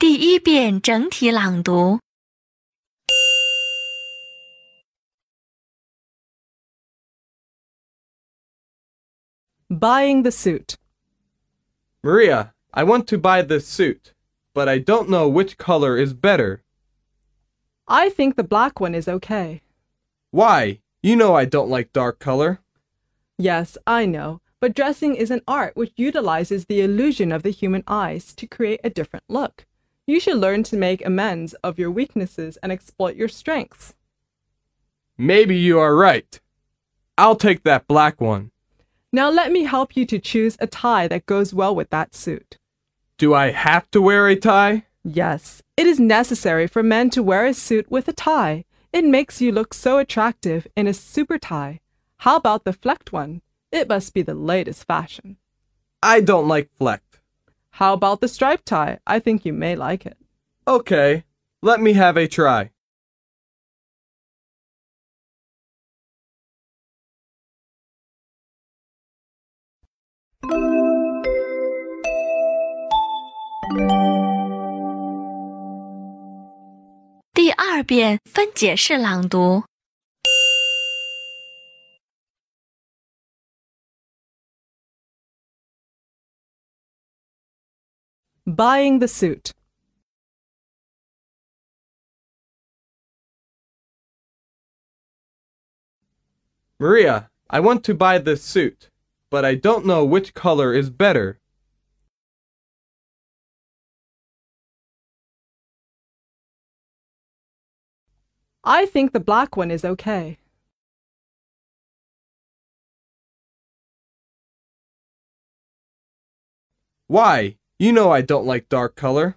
第一遍整体朗读。 Buying the suit. Maria, I want to buy this suit, but I don't know which color is better. I think the black one is okay. Why? You know I don't like dark color. Yes, I know, but dressing is an art which utilizes the illusion of the human eyes to create a different look. You should learn to make amends of your weaknesses and exploit your strengths. Maybe you are right. I'll take that black one. Now let me help you to choose a tie that goes well with that suit. Do I have to wear a tie? Yes, it is necessary for men to wear a suit with a tie. It makes you look so attractive in a super tie. How about the flecked one? It must be the latest fashion. I don't like flecked. How about the striped tie? I think you may like it. Okay, let me have a try. 第二遍分解式朗读。 Buying the suit. Maria, I want to buy this suit, but I don't know which color is better. I think the black one is okay. Why? You know I don't like dark color.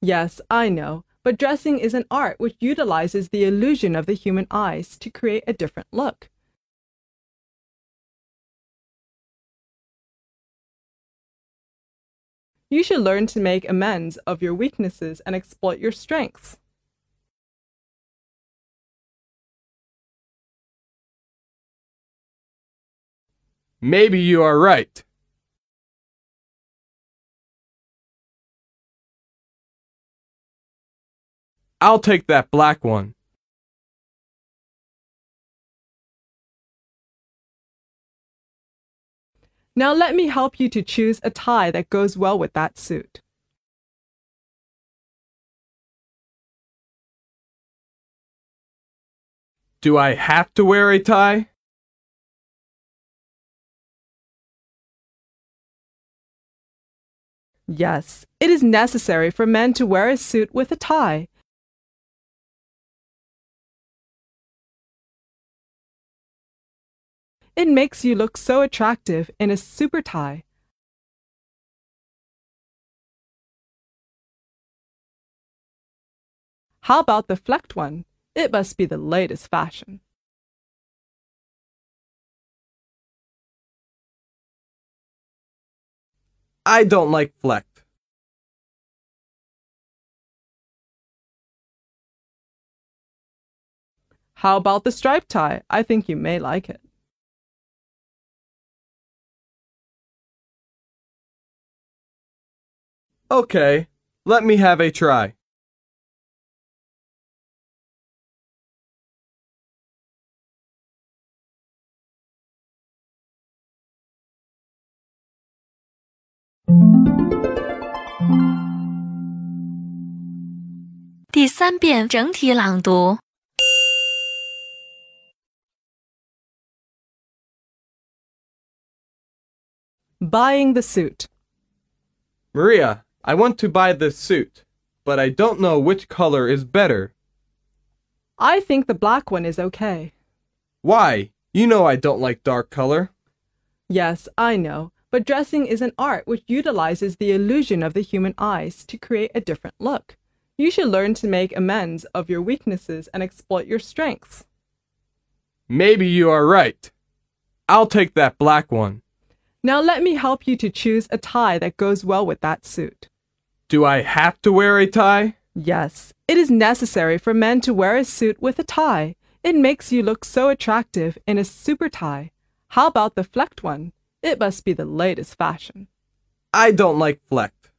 Yes, I know, but dressing is an art which utilizes the illusion of the human eyes to create a different look. You should learn to make amends of your weaknesses and exploit your strengths. Maybe you are right. I'll take that black one. Now let me help you to choose a tie that goes well with that suit. Do I have to wear a tie? Yes, it is necessary for men to wear a suit with a tie. It makes you look so attractive in a super tie. How about the flecked one? It must be the latest fashion. I don't like flecked. How about the striped tie? I think you may like it. Okay, let me have a try. “第三遍整体朗读。 Buying the suit. Maria, I want to buy this suit, but I don't know which color is better. I think the black one is okay. Why? You know I don't like dark color. Yes, I know, but dressing is an art which utilizes the illusion of the human eyes to create a different look. You should learn to make amends of your weaknesses and exploit your strengths. Maybe you are right. I'll take that black one. Now let me help you to choose a tie that goes well with that suit. Do I have to wear a tie? Yes, it is necessary for men to wear a suit with a tie. It makes you look so attractive in a super tie. How about the flecked one? It must be the latest fashion. I don't like flecked.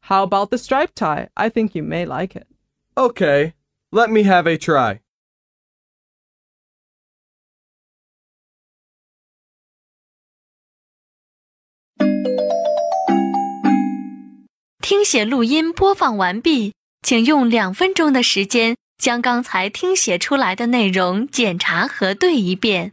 How about the striped tie? I think you may like it. Okay, let me have a try. 听写录音播放完毕，请用两分钟的时间将刚才听写出来的内容检查核对一遍。